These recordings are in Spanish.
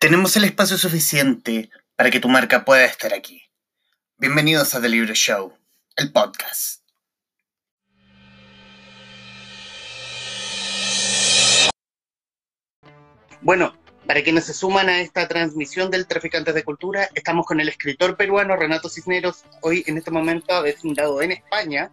Tenemos el espacio suficiente para que tu marca pueda estar aquí. Bienvenidos a The Libro Show, el podcast. Bueno, para quienes se suman a esta transmisión del Traficantes de Cultura, estamos con el escritor peruano Renato Cisneros, hoy en este momento fundado en España.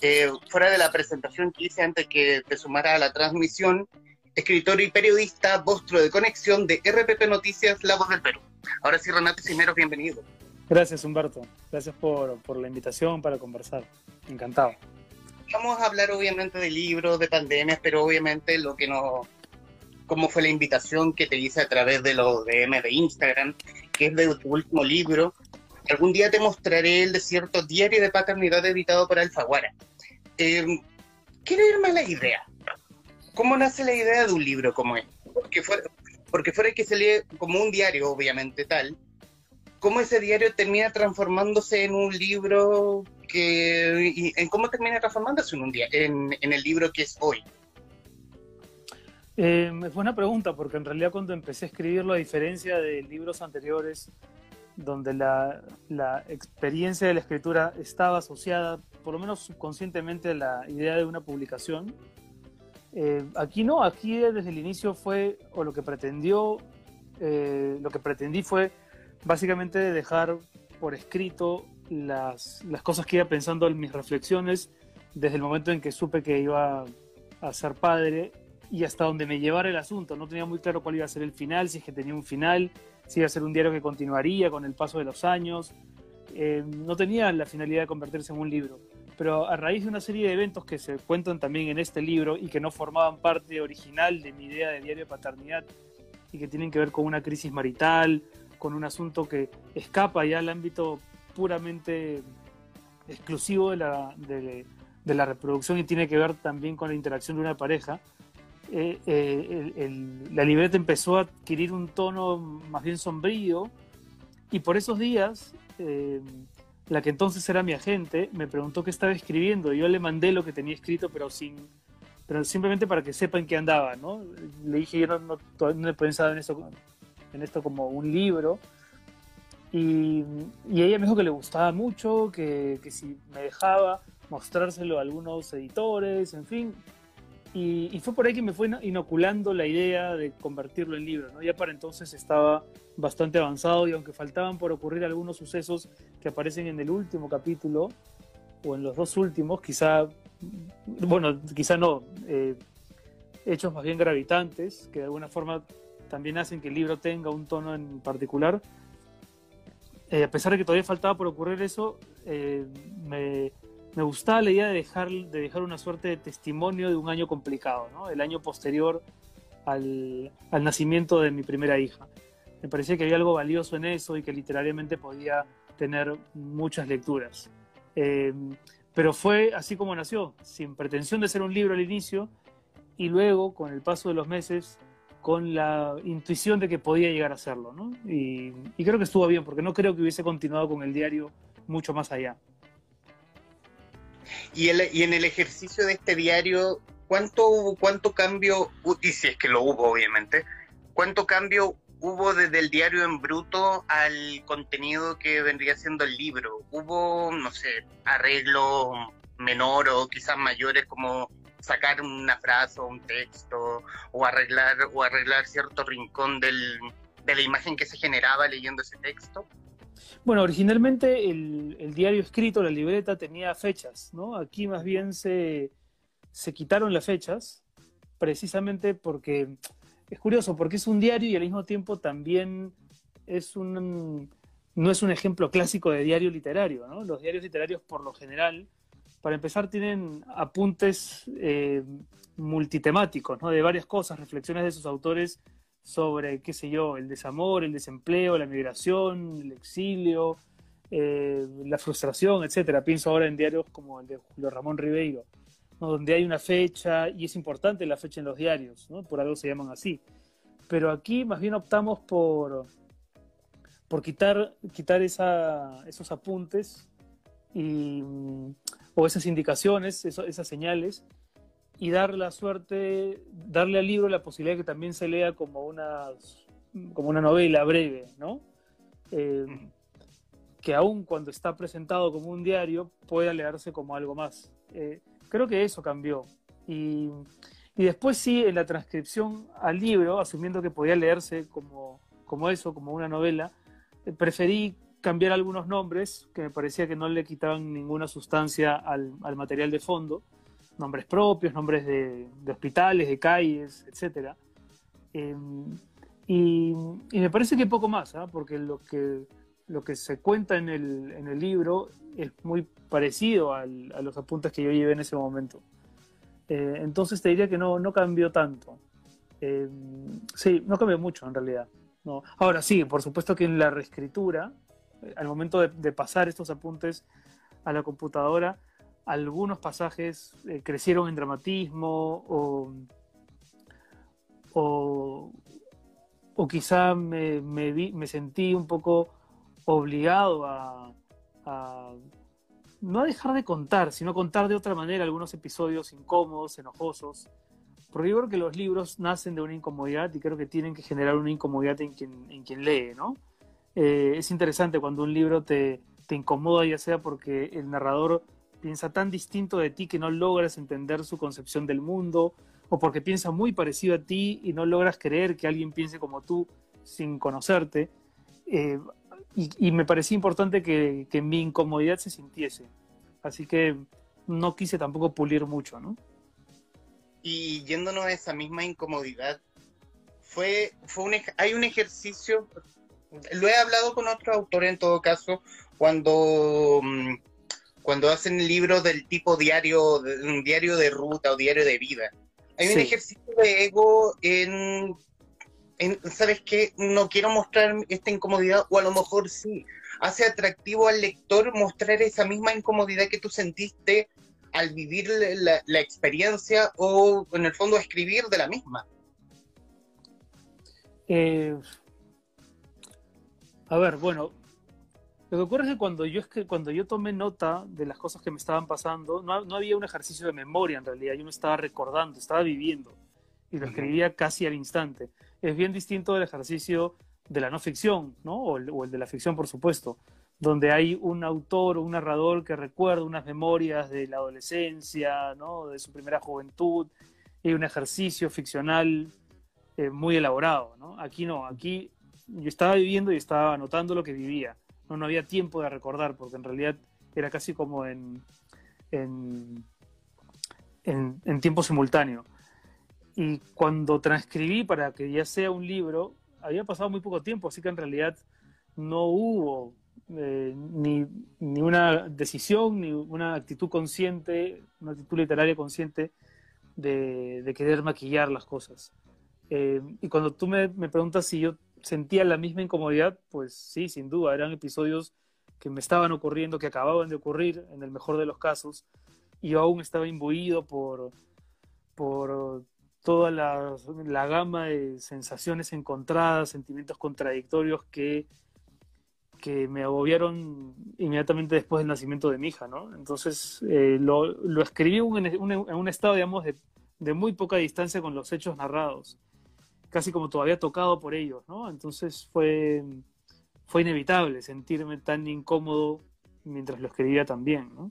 Eh, fuera de la presentación que hice antes que te sumara a la transmisión, escritor y periodista, monstruo de conexión de RPP Noticias, La Voz del Perú. Ahora sí, Renato Cisneros, bienvenido. Gracias, Humberto. Gracias por, por la invitación para conversar. Encantado. Vamos a hablar obviamente de libros, de pandemias, pero obviamente lo que nos... cómo fue la invitación que te hice a través de los DM de Instagram, que es de tu último libro. Algún día te mostraré el desierto diario de paternidad editado por Alfaguara. Eh, quiero irme a la idea. ¿Cómo nace la idea de un libro como este? Porque fuera, porque fuera que se lee como un diario, obviamente tal, ¿cómo ese diario termina transformándose en un libro que... en cómo termina transformándose en, un día, en, en el libro que es hoy? Eh, es buena pregunta, porque en realidad cuando empecé a escribirlo, a diferencia de libros anteriores, donde la, la, experiencia de la escritura estaba asociada, por lo menos subconscientemente, a la idea de una publicación, eh, aquí no, aquí desde el inicio fue, o lo que pretendió, eh, lo que pretendí fue básicamente dejar por escrito las, cosas que iba pensando en mis reflexiones desde el momento en que supe que iba a ser padre y hasta donde me llevara el asunto. No tenía muy claro cuál iba a ser el final, si es que tenía un final, si iba a ser un diario que continuaría con el paso de los años. Eh, no tenía la finalidad de convertirse en un libro pero a raíz de una serie de eventos que se cuentan también en este libro y que no formaban parte original de mi idea de diario de paternidad y que tienen que ver con una crisis marital, con un asunto que escapa ya al ámbito puramente exclusivo de la, de, la reproducción y tiene que ver también con la interacción de una pareja, eh, eh, la libreta empezó a adquirir un tono más bien sombrío y por esos días eh, la que entonces era mi agente, me preguntó qué estaba escribiendo. Yo le mandé lo que tenía escrito, pero sin pero simplemente para que sepan qué andaba, ¿no? Le dije, yo no, no, no he pensado en esto, en esto como un libro. Y, y, ella me dijo que le gustaba mucho, que, que si me dejaba mostrárselo a algunos editores, en fin, y, fue por ahí que me fue inoculando la idea de convertirlo en libro. ¿no? Ya para entonces estaba bastante avanzado y aunque faltaban por ocurrir algunos sucesos que aparecen en el último capítulo o en los dos últimos, quizá, bueno, quizá no, eh, hechos más bien gravitantes, que de alguna forma también hacen que el libro tenga un tono en particular. Eh, a pesar de que todavía faltaba por ocurrir eso, eh, me, me gustaba la idea de dejar, de dejar una suerte de testimonio de un año complicado, ¿no? el año posterior al, al, nacimiento de mi primera hija. Me parecía que había algo valioso en eso y que literariamente podía tener muchas lecturas. Eh, pero fue así como nació, sin pretensión de ser un libro al inicio y luego, con el paso de los meses, con la intuición de que podía llegar a serlo. ¿no? Y, y creo que estuvo bien, porque no creo que hubiese continuado con el diario mucho más allá. Y, en el ejercicio de este diario, ¿cuánto, ¿cuánto cambio, y si es que lo hubo obviamente, cuánto cambio hubo desde el diario en bruto al contenido que vendría siendo el libro? ¿Hubo, no sé, arreglos menor o quizás mayores como sacar una frase o un texto o arreglar o arreglar cierto rincón del, de la imagen que se generaba leyendo ese texto? Bueno, originalmente el, diario escrito, la libreta, tenía fechas, ¿no? Aquí más bien se, quitaron las fechas, precisamente porque es curioso, porque es un diario y al mismo tiempo también es un, no es un ejemplo clásico de diario literario, ¿no? Los diarios literarios, por lo general, para empezar, tienen apuntes eh, multitemáticos, ¿no? De varias cosas, reflexiones de sus autores sobre, qué sé yo, el desamor, el desempleo, la migración, el exilio, eh, la frustración, etcétera. Pienso ahora en diarios como el de Julio Ramón Ribeiro, donde hay una fecha, y es importante la fecha en los diarios, ¿no? por algo se llaman así. Pero aquí más bien optamos por, por quitar, quitar esa, esos apuntes y, o esas indicaciones, esas señales, y dar la suerte, darle al libro la posibilidad de que también se lea como unas como una novela breve, ¿no? Eh, que aún cuando está presentado como un diario pueda leerse como algo más. Eh, creo que eso cambió. Y, y, después sí, en la transcripción al libro, asumiendo que podía leerse como, como eso, como una novela, eh, preferí cambiar algunos nombres que me parecía que no le quitaban ninguna sustancia al, al material de fondo, nombres propios, nombres de, de hospitales, de calles, etc. Eh, y, y, me parece que poco más, ¿eh? porque lo que lo que se cuenta en el, en el libro es muy parecido a los apuntes que yo llevé en ese momento. Eh, entonces te diría que no, no cambió tanto. Eh, sí, no cambió mucho en realidad. No. Ahora sí, por supuesto que en la reescritura, al momento de, pasar estos apuntes a la computadora, algunos pasajes eh, crecieron en dramatismo o, o, o quizá me, me, vi, me sentí un poco obligado a, a, no a dejar de contar, sino contar de otra manera algunos episodios incómodos, enojosos. Porque yo creo que los libros nacen de una incomodidad y creo que tienen que generar una incomodidad en quien, en quien lee, ¿no? Eh, es interesante cuando un libro te, te incomoda, ya sea porque el narrador piensa tan distinto de ti que no logras entender su concepción del mundo, o porque piensa muy parecido a ti y no logras creer que alguien piense como tú sin conocerte. Eh, y, y, me parecía importante que, que, mi incomodidad se sintiese. Así que no quise tampoco pulir mucho, ¿no? Y yéndonos a esa misma incomodidad, fue, fue un, hay un ejercicio, lo he hablado con otro autor en todo caso, cuando, mm, cuando hacen libros del tipo diario, un diario de ruta o diario de vida. Hay un sí. ejercicio de ego en ¿sabes qué? No quiero mostrar esta incomodidad, o a lo mejor sí, hace atractivo al lector mostrar esa misma incomodidad que tú sentiste al vivir la, la experiencia o en el fondo escribir de la misma. Eh, a ver, bueno, lo que ocurre es que cuando yo, es que cuando yo tomé nota de las cosas que me estaban pasando, no, no había un ejercicio de memoria en realidad, yo me estaba recordando, estaba viviendo y lo escribía casi al instante es bien distinto del ejercicio de la no ficción, ¿no? O el, de la ficción, por supuesto, donde hay un autor o un narrador que recuerda unas memorias de la adolescencia, ¿no? De su primera juventud, y un ejercicio ficcional eh, muy elaborado, ¿no? Aquí no, aquí yo estaba viviendo y estaba anotando lo que vivía, no, no había tiempo de recordar, porque en realidad era casi como en, en, en tiempo simultáneo. Y cuando transcribí para que ya sea un libro, había pasado muy poco tiempo, así que en realidad no hubo eh, ni, ni, una decisión, ni una actitud consciente, una actitud literaria consciente de, de querer maquillar las cosas. Eh, y cuando tú me, me, preguntas si yo sentía la misma incomodidad, pues sí, sin duda, eran episodios que me estaban ocurriendo, que acababan de ocurrir en el mejor de los casos, y yo aún estaba imbuido por, por toda la, la, gama de sensaciones encontradas, sentimientos contradictorios que, que me agobiaron inmediatamente después del nacimiento de mi hija, ¿no? Entonces eh, lo, lo, escribí en un, un estado, digamos, de, de, muy poca distancia con los hechos narrados, casi como todavía tocado por ellos, ¿no? Entonces fue, fue inevitable sentirme tan incómodo mientras lo escribía también, ¿no?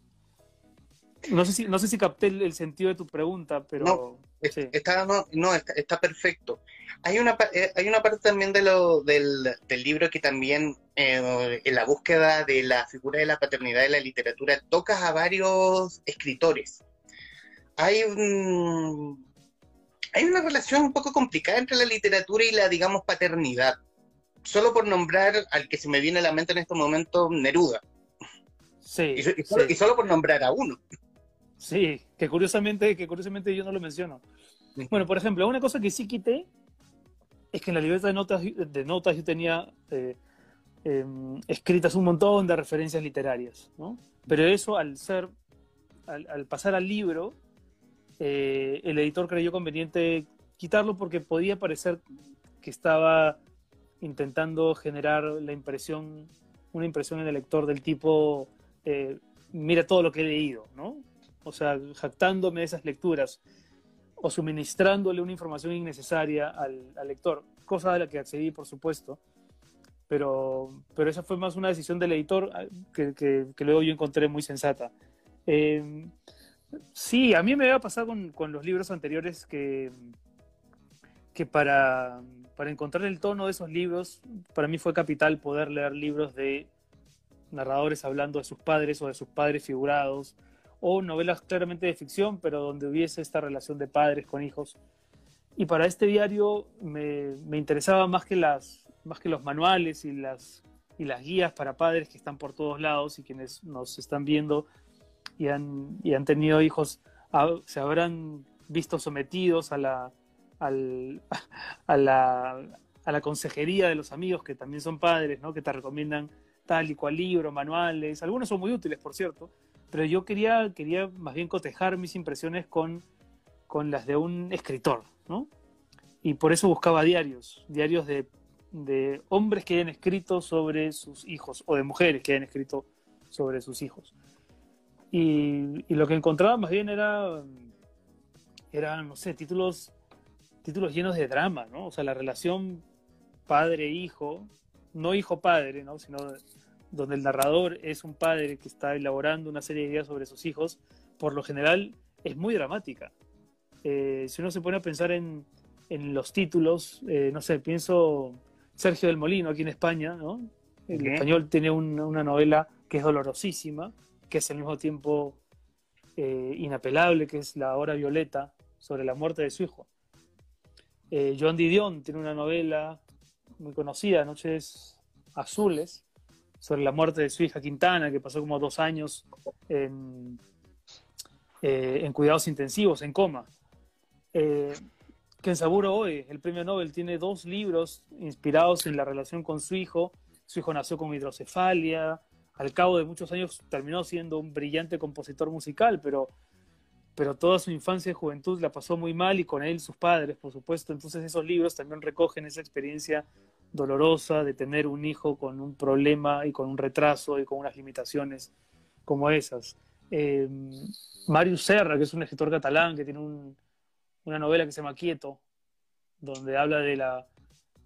No sé si, no sé si capté el, sentido de tu pregunta, pero... sí. está, no, no está, está, perfecto. Hay una, eh, hay una parte también de lo, del, del libro que también, eh, en la búsqueda de la figura de la paternidad de la literatura, tocas a varios escritores. Hay un, hay una relación un poco complicada entre la literatura y la, digamos, paternidad. Solo por nombrar al que se me viene a la mente en este momento, Neruda. Sí, y, y, solo, sí. y, solo, por nombrar a uno. Sí, que curiosamente, que curiosamente yo no lo menciono. Bueno, por ejemplo, una cosa que sí quité es que en la libreta de notas, de notas yo tenía eh, eh, escritas un montón de referencias literarias, ¿no? Pero eso al ser, al, al pasar al libro, eh, el editor creyó conveniente quitarlo porque podía parecer que estaba intentando generar la impresión, una impresión en el lector del tipo, eh, mira todo lo que he leído, ¿no? O sea, jactándome de esas lecturas o suministrándole una información innecesaria al, lector, cosa a la que accedí, por supuesto, pero, pero esa fue más una decisión del editor ah, que, luego yo encontré muy sensata. Eh, sí, a mí me había pasado con, con los libros anteriores que, que para, para encontrar el tono de esos libros, para mí fue capital poder leer libros de narradores hablando de sus padres o de sus padres figurados, o novelas claramente de ficción, pero donde hubiese esta relación de padres con hijos. Y para este diario me, me interesaba más que, las, más que los manuales y las, y las guías para padres que están por todos lados y quienes nos están viendo y han, y han tenido hijos, se habrán visto sometidos a la, al, a, la, a la consejería de los amigos que también son padres, ¿no? que te recomiendan tal y cual libro, manuales, algunos son muy útiles, por cierto, pero yo quería, quería más bien cotejar mis impresiones con, con las de un escritor, ¿no? Y por eso buscaba diarios, diarios de, de hombres que hayan escrito sobre sus hijos o de mujeres que hayan escrito sobre sus hijos. Y, lo que encontraba más bien era, era, no sé, títulos, títulos llenos de drama, ¿no? O sea, la relación padre-hijo, no hijo-padre, ¿no? Sino donde el narrador es un padre que está elaborando una serie de ideas sobre sus hijos, por lo general es muy dramática. Eh, si uno se pone a pensar en, en los títulos, eh, no sé, pienso Sergio del Molino aquí en España, ¿no? El español tiene una novela que es dolorosísima, que es al mismo tiempo eh, inapelable, que es La Hora Violeta, sobre la muerte de su hijo. Joan Didion tiene una novela muy conocida, Noches Azules, sobre la muerte de su hija Quintana, que pasó como dos años en, eh, cuidados intensivos, en coma. Eh, Saburo hoy, el premio Nobel, tiene dos libros inspirados en la relación con su hijo. Su hijo nació con hidrocefalia. Al cabo de muchos años terminó siendo un brillante compositor musical, pero, pero toda su infancia y juventud la pasó muy mal y con él sus padres, por supuesto. Entonces esos libros también recogen esa experiencia dolorosa de tener un hijo con un problema y con un retraso y con unas limitaciones como esas. Eh, Marius Serra, que es un escritor catalán que tiene una novela que se llama Quieto, donde habla de, la,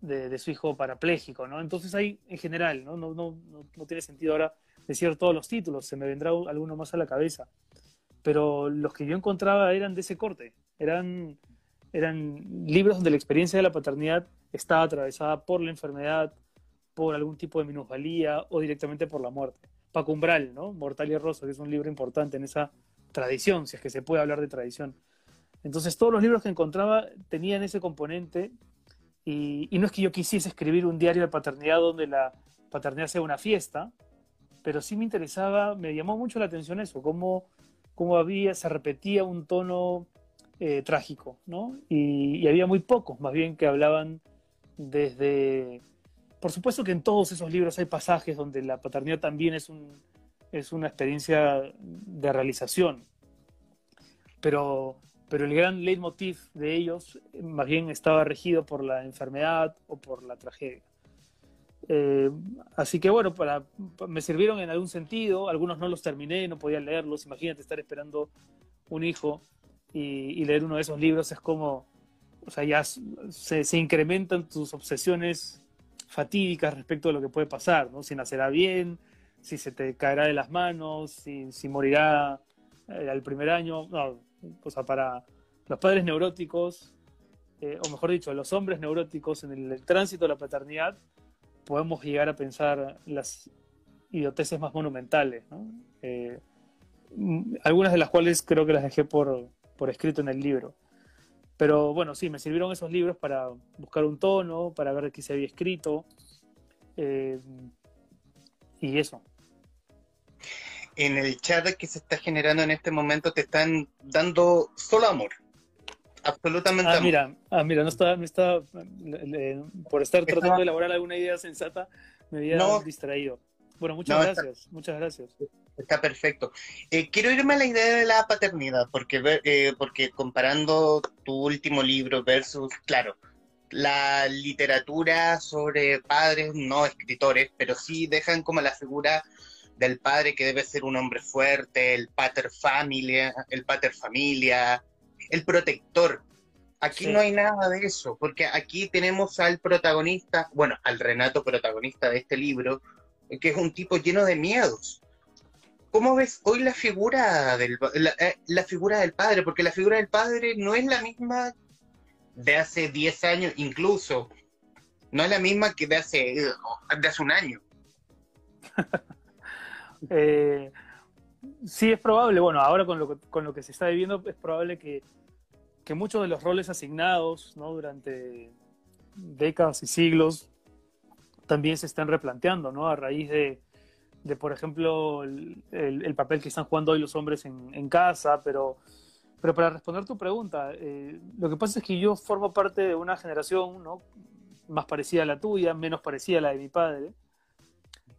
de, su hijo parapléjico, ¿no? Entonces ahí, en general, ¿no? No, no, no, tiene sentido ahora decir todos los títulos, se me vendrá alguno más a la cabeza. Pero los que yo encontraba eran de ese corte, eran, eran libros donde la experiencia de la paternidad estaba atravesada por la enfermedad, por algún tipo de minusvalía o directamente por la muerte. Paco Umbral, ¿no? Mortal y Rosso, que es un libro importante en esa tradición, si es que se puede hablar de tradición. Entonces todos los libros que encontraba tenían ese componente y, no es que yo quisiese escribir un diario de paternidad donde la paternidad sea una fiesta, pero sí me interesaba, me llamó mucho la atención eso, cómo, cómo había, se repetía un tono eh, trágico, ¿no? Y, había muy pocos, más bien, que hablaban desde... Por supuesto que en todos esos libros hay pasajes donde la paternidad también es, un, es una experiencia de realización, pero, pero el gran leitmotiv de ellos más bien estaba regido por la enfermedad o por la tragedia. Eh, así que bueno, para, me sirvieron en algún sentido, algunos no los terminé, no podía leerlos, imagínate estar esperando un hijo y, y leer uno de esos libros es como o sea, ya se, se, incrementan tus obsesiones fatídicas respecto de lo que puede pasar, ¿no? Si nacerá bien, si se te caerá de las manos, si, si morirá eh, al primer año. No, o sea, para los padres neuróticos, eh, o mejor dicho, los hombres neuróticos en el, tránsito de la paternidad, podemos llegar a pensar las idioteces más monumentales, ¿no? Eh, algunas de las cuales creo que las dejé por, por escrito en el libro. Pero bueno, sí, me sirvieron esos libros para buscar un tono, para ver qué se había escrito. Eh, y eso. En el chat que se está generando en este momento te están dando solo amor. Absolutamente ah, amor. Mira, ah, mira, no está, no está por estar tratando de elaborar alguna idea sensata, me había distraído. Bueno, muchas gracias, muchas gracias. Está perfecto. Eh, quiero irme a la idea de la paternidad, porque, eh, porque comparando tu último libro versus, claro, la literatura sobre padres, no escritores, pero sí dejan como la figura del padre que debe ser un hombre fuerte, el pater familia, el pater familia, el protector. Aquí no hay nada de eso, porque aquí tenemos al protagonista, bueno, al Renato protagonista de este libro, que es un tipo lleno de miedos. ¿Cómo ves hoy la figura del eh, la, figura del padre? Porque la figura del padre no es la misma de hace 10 años, incluso. No es la misma que de hace, de hace un año. eh, sí, es probable. Bueno, ahora con lo, con lo que se está viviendo, es probable que, que muchos de los roles asignados ¿no? durante décadas y siglos también se están replanteando, ¿no? A raíz de, de por ejemplo, el, el, papel que están jugando hoy los hombres en, en casa, pero, pero para responder tu pregunta, eh, lo que pasa es que yo formo parte de una generación, ¿no? Más parecida a la tuya, menos parecida a la de mi padre,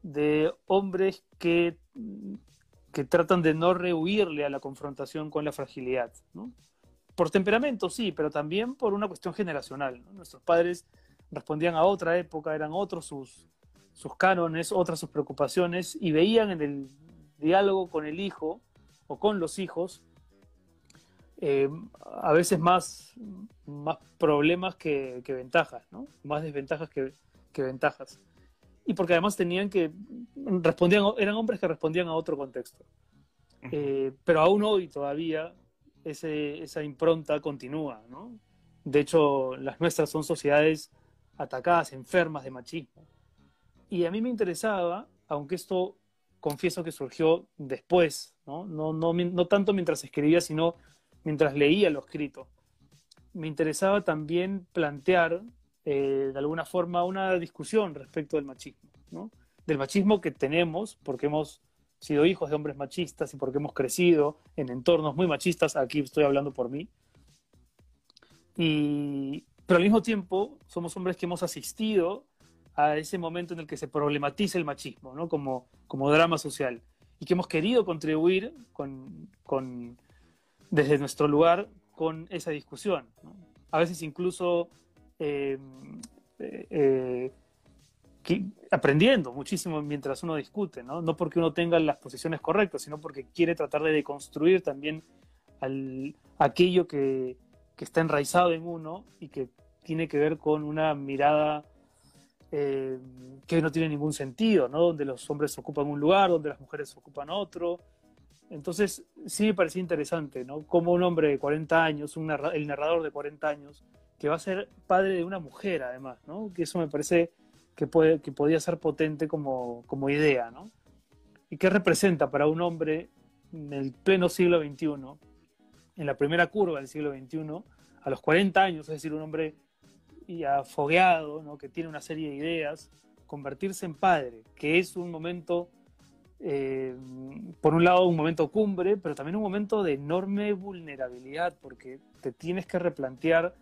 de hombres que que tratan de no rehuirle a la confrontación con la fragilidad. ¿no? Por temperamento, sí, pero también por una cuestión generacional. Nuestros padres respondían a otra época, eran otros sus, sus cánones, otras sus preocupaciones, y veían en el diálogo con el hijo o con los hijos eh, a veces más, más problemas que, ventajas, ¿no? más desventajas que, que ventajas y porque además tenían que respondían eran hombres que respondían a otro contexto eh, pero aún hoy todavía ese, esa impronta continúa ¿no? de hecho las nuestras son sociedades atacadas enfermas de machismo y a mí me interesaba aunque esto confieso que surgió después no no, no, no tanto mientras escribía sino mientras leía lo escrito me interesaba también plantear eh, de alguna forma una discusión respecto del machismo, ¿no? Del machismo que tenemos porque hemos sido hijos de hombres machistas y porque hemos crecido en entornos muy machistas, aquí estoy hablando por mí. Y, pero al mismo tiempo somos hombres que hemos asistido a ese momento en el que se problematiza el machismo, ¿no? Como, como drama social. Y que hemos querido contribuir con, con, desde nuestro lugar con esa discusión. A veces incluso eh, eh, aprendiendo muchísimo mientras uno discute, ¿no? No porque uno tenga las posiciones correctas, sino porque quiere tratar de deconstruir también aquello que, está enraizado en uno y que tiene que ver con una mirada eh, que no tiene ningún sentido, ¿no? Donde los hombres ocupan un lugar, donde las mujeres ocupan otro. Entonces, sí me parecía interesante, ¿no? Como un hombre de 40 años, el narrador de 40 años, que va a ser padre de una mujer además, ¿no? Que eso me parece que, puede, que podía ser potente como, como idea, ¿no? ¿Y qué representa para un hombre en el pleno siglo XXI, en la primera curva del siglo XXI, a los 40 años, es decir, un hombre ya fogueado, ¿no? que tiene una serie de ideas, convertirse en padre, que es un momento, eh, por un lado, un momento cumbre, pero también un momento de enorme vulnerabilidad, porque te tienes que replantear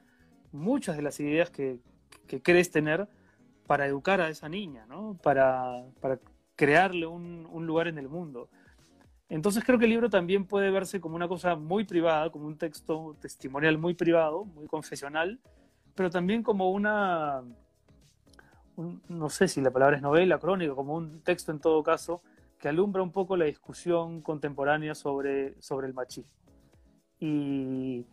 muchas de las ideas que, crees tener para educar a esa niña, ¿no? para, crearle un, lugar en el mundo. Entonces creo que el libro también puede verse como una cosa muy privada, como un texto testimonial muy privado, muy confesional, pero también como una, no sé si la palabra es novela, crónica, como un texto en todo caso, que alumbra un poco la discusión contemporánea sobre, sobre el machismo. Y,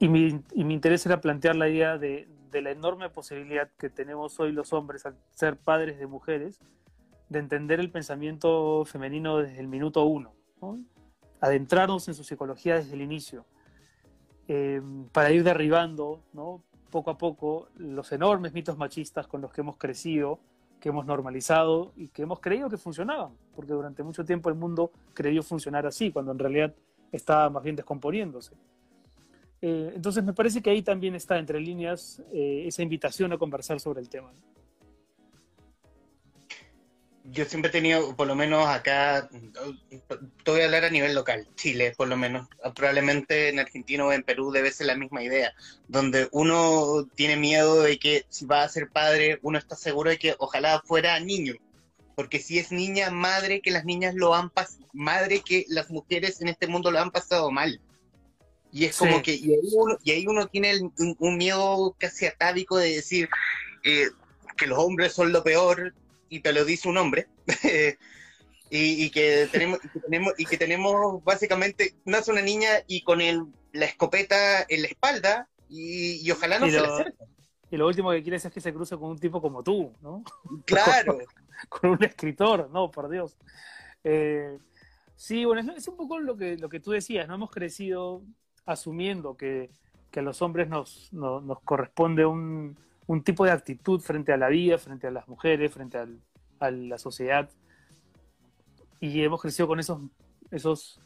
y mi, interés era plantear la idea de, la enorme posibilidad que tenemos hoy los hombres al ser padres de mujeres, de entender el pensamiento femenino desde el minuto uno, adentrarnos en su psicología desde el inicio, eh, para ir derribando ¿no? Poco a poco los enormes mitos machistas con los que hemos crecido, que hemos normalizado y que hemos creído que funcionaban, porque durante mucho tiempo el mundo creyó funcionar así, cuando en realidad estaba más bien descomponiéndose. Eh, entonces me parece que ahí también está entre líneas eh, esa invitación a conversar sobre el tema. Yo siempre he tenido, por lo menos acá, te voy a hablar a nivel local, Chile, por lo menos. Probablemente en Argentina o en Perú debe ser la misma idea, donde uno tiene miedo de que si va a ser padre, uno está seguro de que ojalá fuera niño. Porque si es niña, madre que las niñas lo han pasado, madre que las mujeres en este mundo lo han pasado mal y es como que, y ahí, uno, tiene un, miedo casi atávico de decir eh, que los hombres son lo peor, y te lo dice un hombre, y, que tenemos, y, que tenemos, y que tenemos básicamente, nace una niña y con el, la escopeta en la espalda, Y, ojalá no se le acerque. Y lo último que quieres es que se cruce con un tipo como tú, ¿no? Claro. con, un escritor, no, por Dios. Eh, sí, bueno, es, un poco lo que, lo que tú decías, ¿no? Hemos crecido asumiendo que, a los hombres nos, nos corresponde un, un, tipo de actitud frente a la vida, frente a las mujeres, frente a la sociedad. Y hemos crecido con esos, esos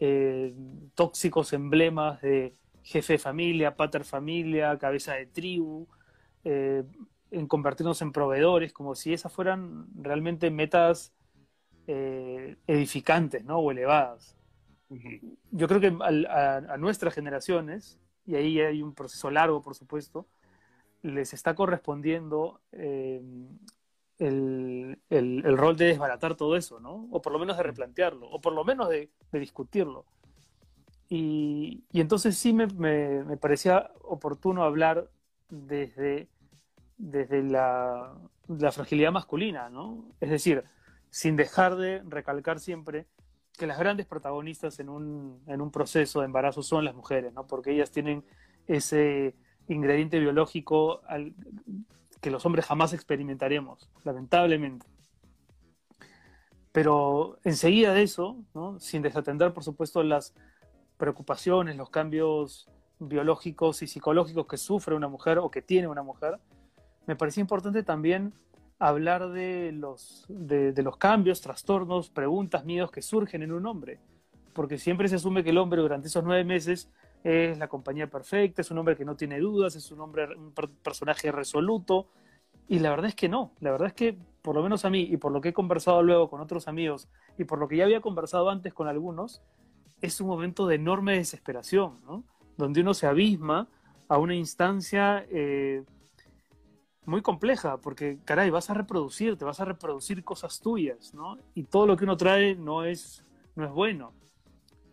eh, tóxicos emblemas de jefe de familia, pater familia, cabeza de tribu, eh, en convertirnos en proveedores, como si esas fueran realmente metas eh, edificantes ¿no? o elevadas. Yo creo que a, nuestras generaciones, y ahí hay un proceso largo, por supuesto, les está correspondiendo eh, el, rol de desbaratar todo eso, ¿no? O por lo menos de replantearlo, o por lo menos de, discutirlo. Y, entonces sí me, me, parecía oportuno hablar desde desde la, fragilidad masculina, ¿no? Es decir, sin dejar de recalcar siempre que las grandes protagonistas en un, en un proceso de embarazo son las mujeres, ¿no? Porque ellas tienen ese ingrediente biológico que los hombres jamás experimentaremos, lamentablemente. Pero enseguida de eso, sin desatender, por supuesto, las preocupaciones, los cambios biológicos y psicológicos que sufre una mujer o que tiene una mujer, me parecía importante también hablar de los, de, los cambios, trastornos, preguntas, miedos que surgen en un hombre. Porque siempre se asume que el hombre durante esos nueve meses es la compañía perfecta, es un hombre que no tiene dudas, es un hombre, un personaje resoluto. Y la verdad es que no, la verdad es que por lo menos a mí y por lo que he conversado luego con otros amigos y por lo que ya había conversado antes con algunos, es un momento de enorme desesperación, ¿no? donde uno se abisma a una instancia eh, muy compleja, porque, caray, vas a reproducir, te vas a reproducir cosas tuyas, ¿no? Y todo lo que uno trae no es, no es bueno.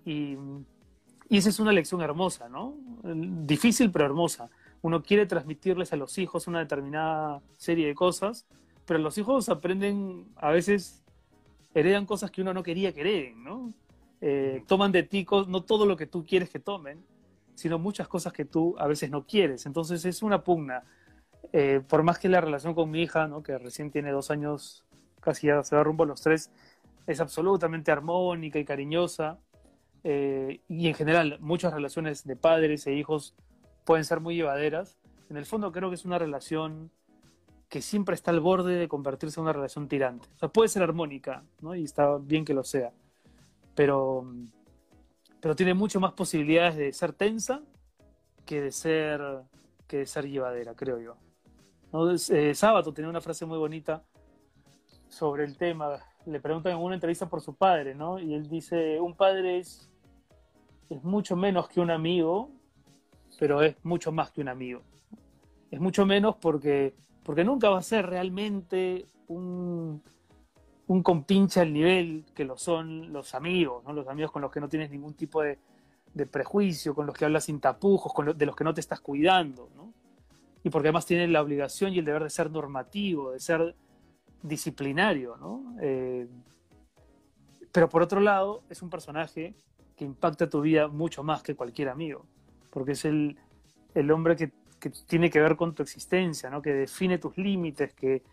Y, y esa es una lección hermosa, ¿no? Difícil, pero hermosa. Uno quiere transmitirles a los hijos una determinada serie de cosas, pero los hijos aprenden, a veces, heredan cosas que uno no quería que hereden, ¿no? Eh, toman de ti no todo lo que tú quieres que tomen, sino muchas cosas que tú a veces no quieres. Entonces es una pugna eh, por más que la relación con mi hija, ¿no? que recién tiene dos años, casi ya se va rumbo a los tres, es absolutamente armónica y cariñosa, eh, y en general muchas relaciones de padres e hijos pueden ser muy llevaderas, en el fondo creo que es una relación que siempre está al borde de convertirse en una relación tirante. O sea, puede ser armónica, ¿no? y está bien que lo sea, pero, pero tiene mucho más posibilidades de ser tensa que de ser, que de ser llevadera, creo yo. ¿no? Eh, tenía una frase muy bonita sobre el tema. Le preguntan en una entrevista por su padre, ¿no? Y él dice, un padre es, es mucho menos que un amigo, pero es mucho más que un amigo. Es mucho menos porque, porque nunca va a ser realmente un, un compinche al nivel que lo son los amigos, ¿no? Los amigos con los que no tienes ningún tipo de, prejuicio, con los que hablas sin tapujos, con de los que no te estás cuidando, ¿no? y porque además tiene la obligación y el deber de ser normativo, de ser disciplinario, ¿no? Eh, pero por otro lado, es un personaje que impacta tu vida mucho más que cualquier amigo, porque es el, el hombre que, que, tiene que ver con tu existencia, ¿no? Que define tus límites, que,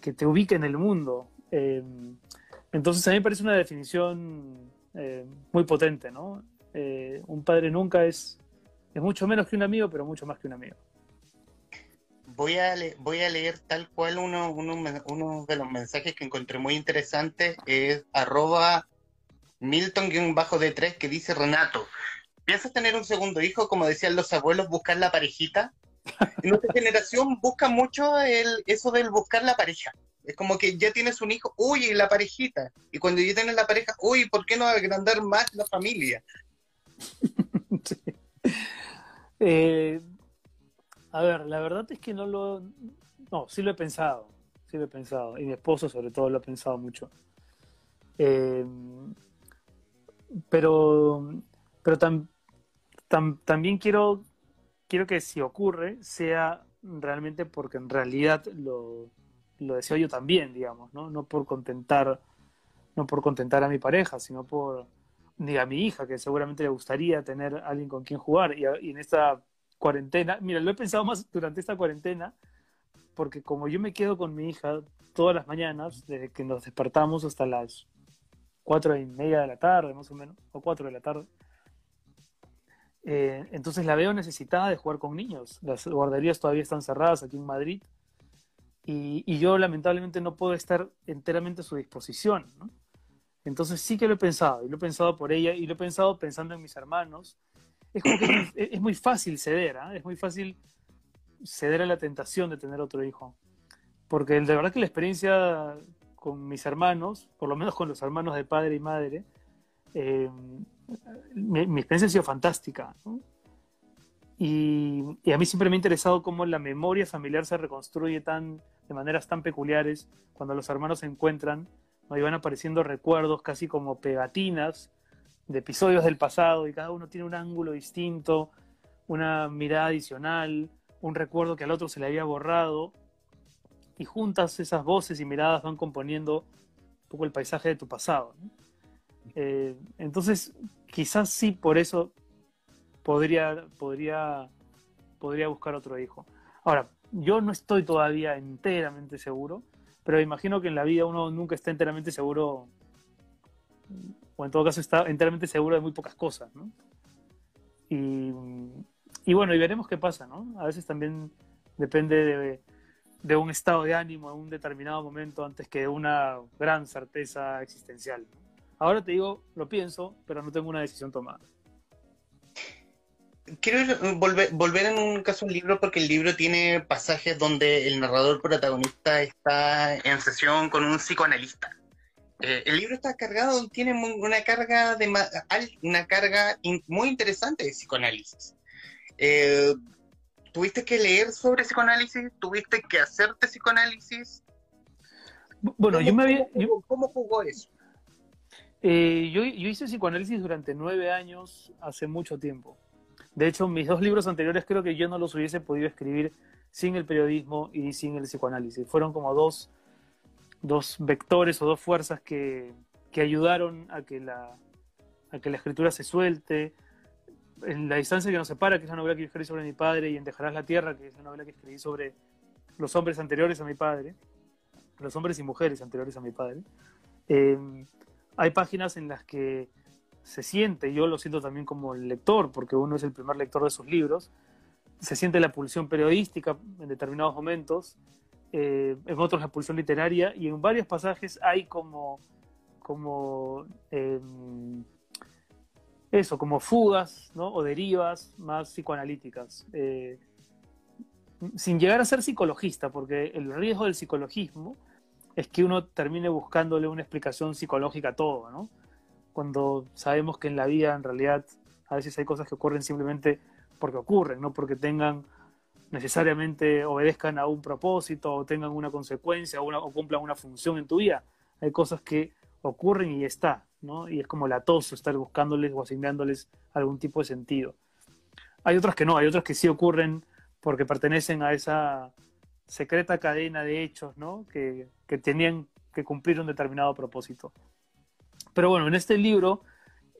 que te ubica en el mundo. Eh, entonces a mí me parece una definición eh, muy potente, ¿no? un padre nunca es, es mucho menos que un amigo, pero mucho más que un amigo voy a, leer tal cual uno, uno, de los mensajes que encontré muy interesantes, es arroba Milton-de 3 que dice Renato, ¿piensas tener un segundo hijo, como decían los abuelos, buscar la parejita? En nuestra generación busca mucho el, eso del buscar la pareja. Es como que ya tienes un hijo, uy, la parejita. Y cuando ya tienes la pareja, uy, ¿por qué no agrandar más la familia? eh, a ver, la verdad es que no lo... No, sí lo he pensado, sí lo he pensado. Y mi esposo sobre todo lo ha pensado mucho. Eh, pero pero también quiero, quiero que si ocurre sea realmente porque en realidad lo, lo deseo yo también, digamos, ¿no? No por contentar, no por contentar a mi pareja, sino por ni a mi hija, que seguramente le gustaría tener alguien con quien jugar. Y en esta cuarentena, mira, lo he pensado más durante esta cuarentena, porque como yo me quedo con mi hija todas las mañanas, desde que nos despertamos hasta las cuatro y media de la tarde, más o menos, o cuatro de la tarde, eh, entonces la veo necesitada de jugar con niños. Las guarderías todavía están cerradas aquí en Madrid y, yo lamentablemente no puedo estar enteramente a su disposición. Entonces sí que lo he pensado y lo he pensado por ella y lo he pensado pensando en mis hermanos. Es, como que es, muy fácil ceder, ¿ah? es muy fácil ceder a la tentación de tener otro hijo. Porque de verdad que la experiencia con mis hermanos, por lo menos con los hermanos de padre y madre, eh, mi, experiencia ha sido fantástica. Y, a mí siempre me ha interesado cómo la memoria familiar se reconstruye tan, de maneras tan peculiares cuando los hermanos se encuentran ¿no? y van apareciendo recuerdos casi como pegatinas de episodios del pasado y cada uno tiene un ángulo distinto, una mirada adicional, un recuerdo que al otro se le había borrado y juntas esas voces y miradas van componiendo un poco el paisaje de tu pasado. Eh, entonces, quizás sí por eso podría, podría, podría buscar otro hijo. Ahora, yo no estoy todavía enteramente seguro, pero imagino que en la vida uno nunca está enteramente seguro, o en todo caso está enteramente seguro de muy pocas cosas. Y, y bueno, y veremos qué pasa, ¿no? A veces también depende de, de un estado de ánimo en un determinado momento antes que una gran certeza existencial. Ahora te digo, lo pienso, pero no tengo una decisión tomada. Quiero volver, volver en un caso al libro porque el libro tiene pasajes donde el narrador protagonista está en sesión con un psicoanalista. Eh, el libro está cargado, tiene una carga de una carga muy interesante de psicoanálisis. Eh, ¿Tuviste que leer sobre psicoanálisis? ¿Tuviste que hacerte psicoanálisis? Bueno, yo me había. ¿Cómo jugó eso? Eh, yo, hice psicoanálisis durante nueve años, hace mucho tiempo. De hecho, mis dos libros anteriores creo que yo no los hubiese podido escribir sin el periodismo y sin el psicoanálisis. Fueron como dos, dos vectores o dos fuerzas que, que ayudaron a que, la, a que la escritura se suelte. En la distancia que nos separa, que es la novela que escribí sobre mi padre, y en Dejarás la Tierra, que es la novela que escribí sobre los hombres anteriores a mi padre, los hombres y mujeres anteriores a mi padre. Eh, hay páginas en las que se siente, yo lo siento también como lector, porque uno es el primer lector de sus libros, se siente la pulsión periodística en determinados momentos, eh, en otros la pulsión literaria, y en varios pasajes hay como, como em, eso, como fugas ¿no? o derivas más psicoanalíticas. Eh, sin llegar a ser psicologista, porque el riesgo del psicologismo es que uno termine buscándole una explicación psicológica a todo. Cuando sabemos que en la vida en realidad a veces hay cosas que ocurren simplemente porque ocurren, no porque tengan necesariamente obedezcan a un propósito o tengan una consecuencia o, cumplan una función en tu vida. Hay cosas que ocurren y está, ¿no? Y es como latoso estar buscándoles o asignándoles algún tipo de sentido. Hay otras que no, hay otras que sí ocurren porque pertenecen a esa secreta cadena de hechos, ¿no? Que, tenían que cumplir un determinado propósito. Pero bueno, en este libro,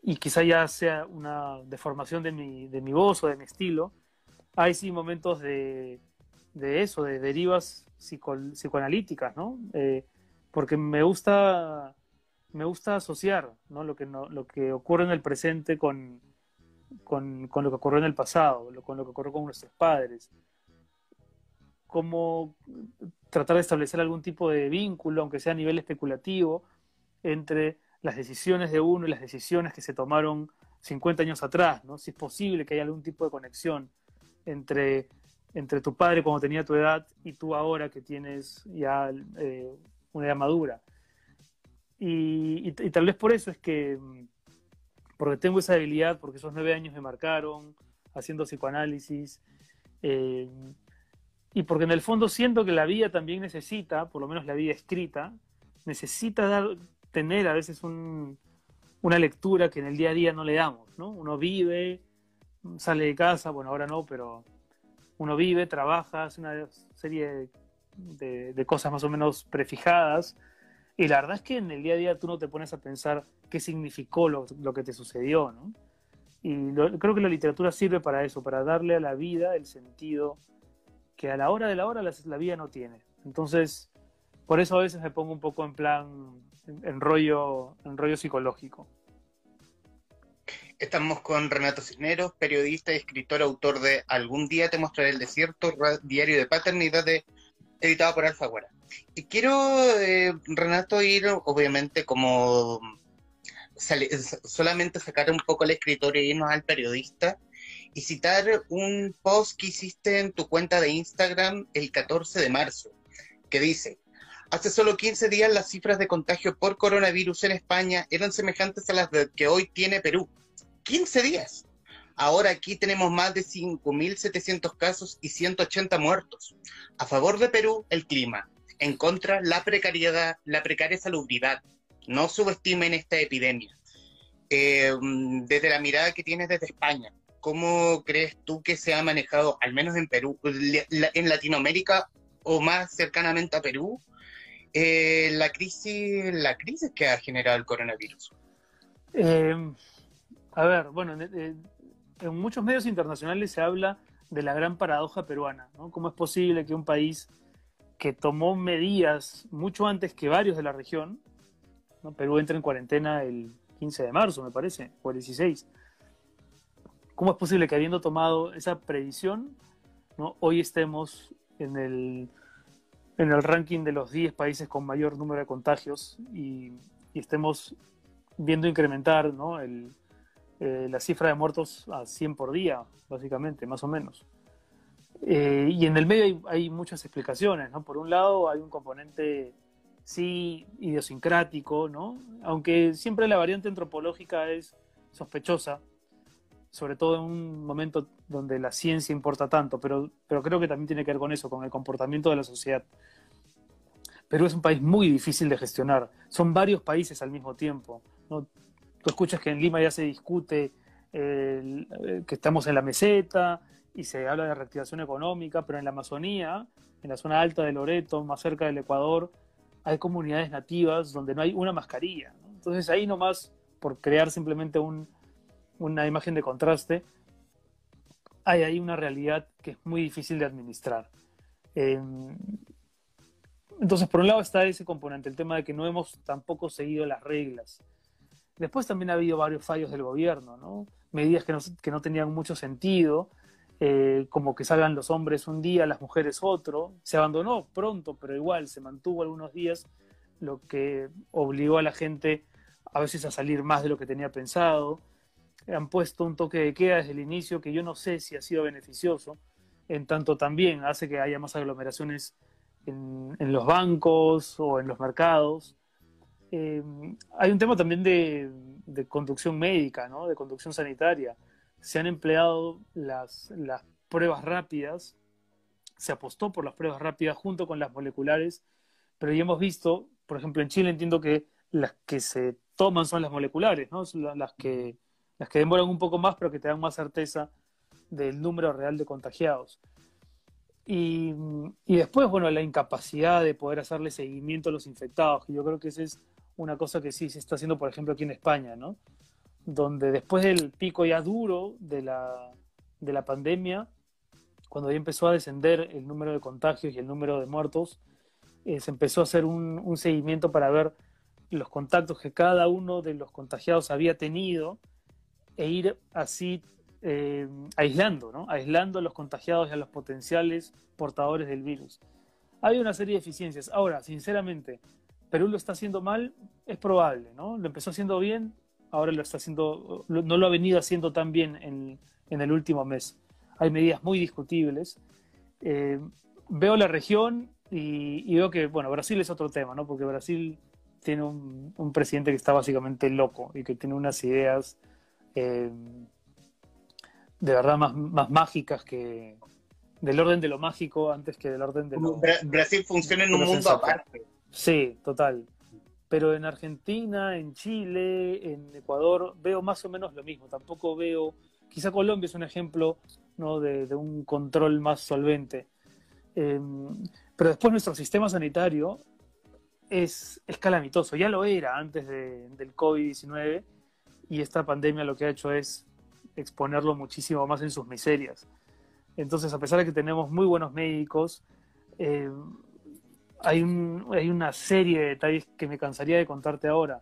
y quizá ya sea una deformación de mi, de mi voz o de mi estilo, hay sí momentos de, eso, de derivas psicoanalíticas. Eh, porque me gusta, me gusta asociar ¿no? Lo, que no, lo que ocurre en el presente con, con, con, lo que ocurrió en el pasado, con lo que ocurrió con nuestros padres cómo tratar de establecer algún tipo de vínculo, aunque sea a nivel especulativo, entre las decisiones de uno y las decisiones que se tomaron 50 años atrás, ¿no? Si es posible que haya algún tipo de conexión entre, entre tu padre cuando tenía tu edad y tú ahora que tienes ya eh, una edad madura. Y, tal vez por eso es que, porque tengo esa habilidad, porque esos nueve años me marcaron haciendo psicoanálisis, eh, y porque en el fondo siento que la vida también necesita, por lo menos la vida escrita, necesita tener a veces una lectura que en el día a día no le damos, ¿no? Uno vive, sale de casa, bueno, ahora no, pero uno vive, trabaja, hace una serie de, cosas más o menos prefijadas, y la verdad es que en el día a día tú no te pones a pensar qué significó lo, que te sucedió, ¿no? Y creo que la literatura sirve para eso, para darle a la vida el sentido que a la hora de la hora la, vida no tiene. Entonces, por eso a veces me pongo un poco en plan, en, rollo, en rollo psicológico. Estamos con Renato Cisneros, periodista y escritor, autor de Algún día te mostraré el desierto, diario de paternidad, editado por Alfaguara. Y quiero, eh, Renato, ir obviamente como solamente sacar un poco el escritor e irnos al periodista y citar un post que hiciste en tu cuenta de Instagram el 14 de marzo, que dice, hace solo 15 días las cifras de contagio por coronavirus en España eran semejantes a las que hoy tiene Perú. 15 días. Ahora aquí tenemos más de 5.700 casos y 180 muertos. A favor de Perú, el clima. En contra, la precariedad, la precaria salubridad. No subestimen esta epidemia. Eh, desde la mirada que tienes desde España, ¿cómo crees tú que se ha manejado, al menos en Perú, en Latinoamérica o más cercanamente a Perú, eh, la crisis, la crisis que ha generado el coronavirus? Eh, a ver, bueno, en, muchos medios internacionales se habla de la gran paradoja peruana, ¿no? ¿Cómo es posible que un país que tomó medidas mucho antes que varios de la región, Perú entra en cuarentena el 15 de marzo, me parece, o el 16. ¿Cómo es posible que habiendo tomado esa previsión, hoy estemos en el, en el ranking de los 10 países con mayor número de contagios y, estemos viendo incrementar eh, la cifra de muertos a 100 por día, básicamente, más o menos? Eh, y en el medio hay, muchas explicaciones, ¿no? Por un lado hay un componente sí idiosincrático, ¿no? Aunque siempre la variante antropológica es sospechosa, sobre todo en un momento donde la ciencia importa tanto, pero, pero creo que también tiene que ver con eso, con el comportamiento de la sociedad. Perú es un país muy difícil de gestionar, son varios países al mismo tiempo. ¿no? Tú escuchas que en Lima ya se discute que estamos en la meseta y se habla de reactivación económica, pero en la Amazonía, en la zona alta de Loreto, más cerca del Ecuador, hay comunidades nativas donde no hay una mascarilla. Entonces ahí nomás, por crear simplemente una imagen de contraste, hay ahí una realidad que es muy difícil de administrar. Em, entonces, por un lado está ese componente, el tema de que no hemos tampoco seguido las reglas. Después también ha habido varios fallos del gobierno, ¿no? medidas que no, que no tenían mucho sentido, eh, como que salgan los hombres un día, las mujeres otro. Se abandonó pronto, pero igual se mantuvo algunos días, lo que obligó a la gente a veces a salir más de lo que tenía pensado. Han puesto un toque de queda desde el inicio que yo no sé si ha sido beneficioso, en tanto también hace que haya más aglomeraciones en, los bancos o en los mercados. Eh, hay un tema también de, de conducción médica, ¿no? de conducción sanitaria se han empleado las, pruebas rápidas, se apostó por las pruebas rápidas junto con las moleculares, pero ya hemos visto, por ejemplo, en Chile entiendo que las que se toman son las moleculares, ¿no? las, que, las que demoran un poco más, pero que te dan más certeza del número real de contagiados. Y, y, después, bueno, la incapacidad de poder hacerle seguimiento a los infectados, que yo creo que esa es una cosa que sí se está haciendo, por ejemplo, aquí en España, ¿no? Donde después del pico ya duro de la, de la pandemia, cuando ya empezó a descender el número de contagios y el número de muertos, eh, se empezó a hacer un, seguimiento para ver los contactos que cada uno de los contagiados había tenido e ir así eh, aislando, ¿no? aislando a los contagiados y a los potenciales portadores del virus. Hay una serie de eficiencias. Ahora, sinceramente, Perú lo está haciendo mal, es probable, ¿no? Lo empezó haciendo bien, ahora lo está haciendo, no lo ha venido haciendo tan bien en, el último mes. Hay medidas muy discutibles. Eh, veo la región y, veo que, bueno, Brasil es otro tema, ¿no? Porque Brasil tiene un, presidente que está básicamente loco y que tiene unas ideas eh, de verdad más, más mágicas que del orden de lo mágico antes que del orden de lo... Brasil funciona en un mundo aparte. Sí, total pero en Argentina, en Chile, en Ecuador veo más o menos lo mismo. Tampoco veo, quizá Colombia es un ejemplo ¿no? de, un control más solvente. Em, pero después nuestro sistema sanitario es, es calamitoso, ya lo era antes del COVID-19 y esta pandemia lo que ha hecho es exponerlo muchísimo más en sus miserias. Entonces, a pesar de que tenemos muy buenos médicos, eh, hay, una serie de detalles que me cansaría de contarte ahora,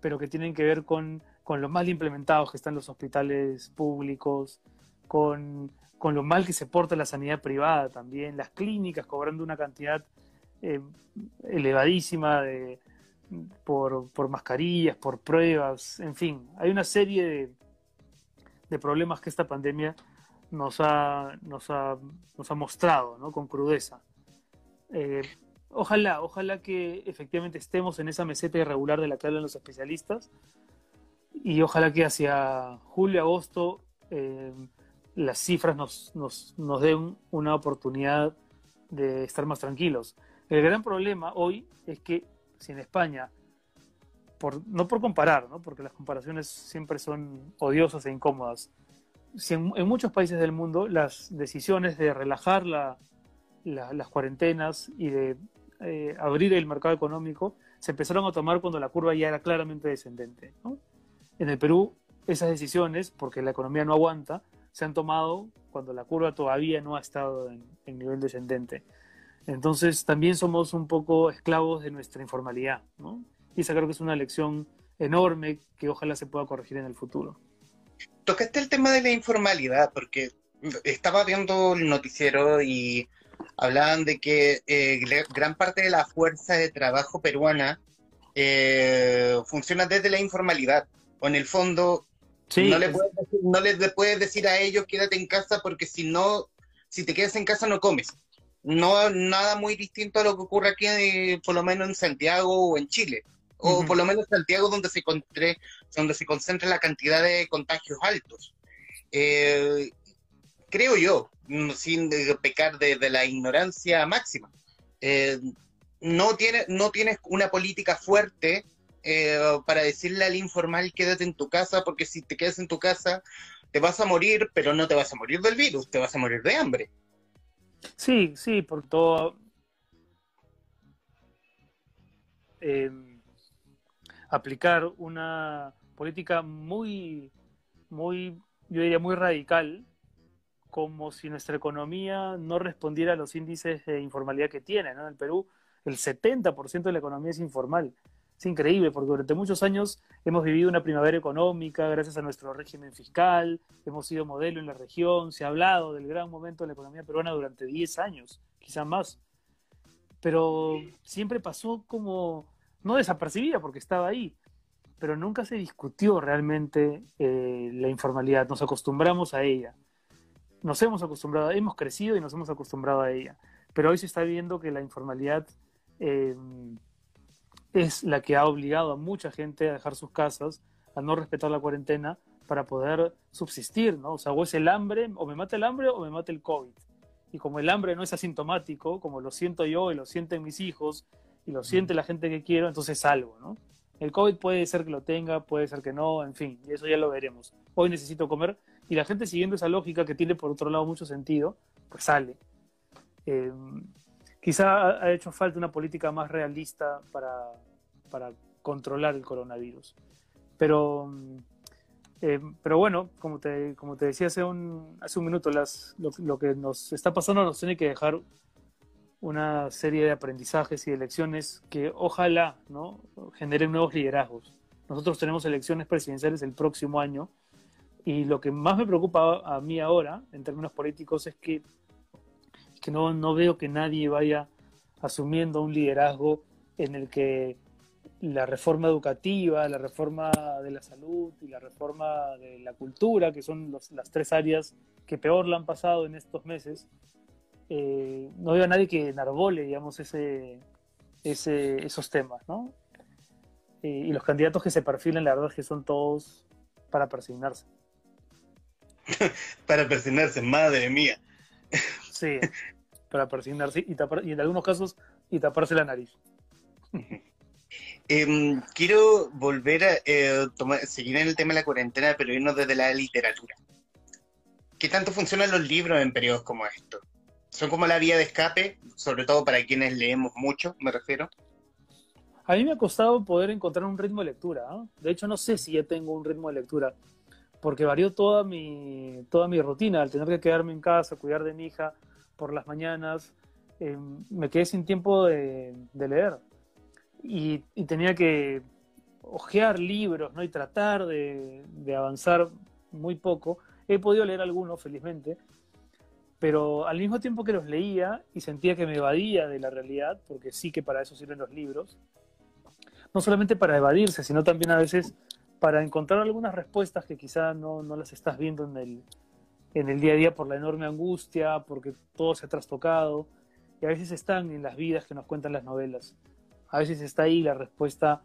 pero que tienen que ver con, con lo mal implementados que están los hospitales públicos, con, con, lo mal que se porta la sanidad privada también, las clínicas cobrando una cantidad eh, elevadísima de, por, por, mascarillas, por pruebas, en fin, hay una serie de, de problemas que esta pandemia nos ha, nos ha, nos ha mostrado ¿no? con crudeza. Eh, ojalá, ojalá que efectivamente estemos en esa meseta irregular de la que hablan los especialistas y ojalá que hacia julio, agosto eh, las cifras nos, nos, nos, den una oportunidad de estar más tranquilos. El gran problema hoy es que si en España, por, no por comparar, ¿no? porque las comparaciones siempre son odiosas e incómodas, si en, muchos países del mundo las decisiones de relajar la, las cuarentenas y de eh, abrir el mercado económico se empezaron a tomar cuando la curva ya era claramente descendente. En el Perú, esas decisiones, porque la economía no aguanta, se han tomado cuando la curva todavía no ha estado en, nivel descendente. Entonces, también somos un poco esclavos de nuestra informalidad. Y esa creo que es una lección enorme que ojalá se pueda corregir en el futuro tocaste el tema de la informalidad, porque estaba viendo el noticiero y hablaban de que eh, gran parte de la fuerza de trabajo peruana eh, funciona desde la informalidad. O en el fondo, no, le puedes decir, no les puedes decir a ellos quédate en casa porque si no, si te quedas en casa no comes. No nada muy distinto a lo que ocurre aquí, eh, por lo menos en Santiago o en Chile o por lo menos Santiago, donde se, donde se concentra la cantidad de contagios altos. Eh, creo yo, sin pecar de, la ignorancia máxima, eh, no, tiene, no tienes una política fuerte eh, para decirle al informal quédate en tu casa, porque si te quedas en tu casa te vas a morir, pero no te vas a morir del virus, te vas a morir de hambre. Sí, sí, por todo. Eh, aplicar una política muy, muy, yo diría muy radical, como si nuestra economía no respondiera a los índices de informalidad que tiene. En el Perú, el 70% de la economía es informal. Es increíble porque durante muchos años hemos vivido una primavera económica gracias a nuestro régimen fiscal, hemos sido modelo en la región, se ha hablado del gran momento de la economía peruana durante 10 años, quizá más. Pero siempre pasó como no desapercibida porque estaba ahí, pero nunca se discutió realmente eh, la informalidad, nos acostumbramos a ella. Nos hemos acostumbrado, hemos crecido y nos hemos acostumbrado a ella, pero hoy se está viendo que la informalidad eh, es la que ha obligado a mucha gente a dejar sus casas, a no respetar la cuarentena para poder subsistir, ¿no? O sea, o es el hambre, o me mata el hambre o me mata el COVID. Y como el hambre no es asintomático, como lo siento yo y lo sienten mis hijos y lo siente la gente que quiero, entonces salgo, ¿no? El COVID puede ser que lo tenga, puede ser que no, en fin, y eso ya lo veremos. Hoy necesito comer y la gente siguiendo esa lógica que tiene por otro lado mucho sentido, pues sale. Eh, quizá ha hecho falta una política más realista para, para controlar el coronavirus. Pero, eh, pero bueno, como te, como te decía hace un, hace un minuto, lo, lo que nos está pasando nos tiene que dejar una serie de aprendizajes y de lecciones que ojalá ¿no? generen nuevos liderazgos. Nosotros tenemos elecciones presidenciales el próximo año y lo que más me preocupa a mí ahora, en términos políticos, es que, no veo que nadie vaya asumiendo un liderazgo en el que la reforma educativa, la reforma de la salud y la reforma de la cultura, que son las tres áreas que peor la han pasado en estos meses, eh, no veo a nadie que enarbole, digamos, ese, ese, esos temas, ¿no? Eh, y los candidatos que se perfilan, la verdad es que son todos para persignarse. para persignarse, madre mía. sí, para persignarse y, y en algunos casos y taparse la nariz. Em, quiero volver a eh, seguir en el tema de la cuarentena, pero irnos desde la literatura. ¿Qué tanto funcionan los libros en periodos como estos? son como la vía de escape, sobre todo para quienes leemos mucho, me refiero. A mí me ha costado poder encontrar un ritmo de lectura. De hecho, no sé si ya tengo un ritmo de lectura, porque varió toda mi, toda mi rutina, al tener que quedarme en casa, cuidar de mi hija por las mañanas, eh, me quedé sin tiempo de, leer. Y, tenía que hojear libros ¿no? y tratar de, de, avanzar muy poco. He podido leer algunos, felizmente, pero al mismo tiempo que los leía y sentía que me evadía de la realidad, porque sí que para eso sirven los libros, no solamente para evadirse, sino también a veces para encontrar algunas respuestas que quizá no, no las estás viendo en el, en el día a día por la enorme angustia, porque todo se ha trastocado, y a veces están en las vidas que nos cuentan las novelas. A veces está ahí la respuesta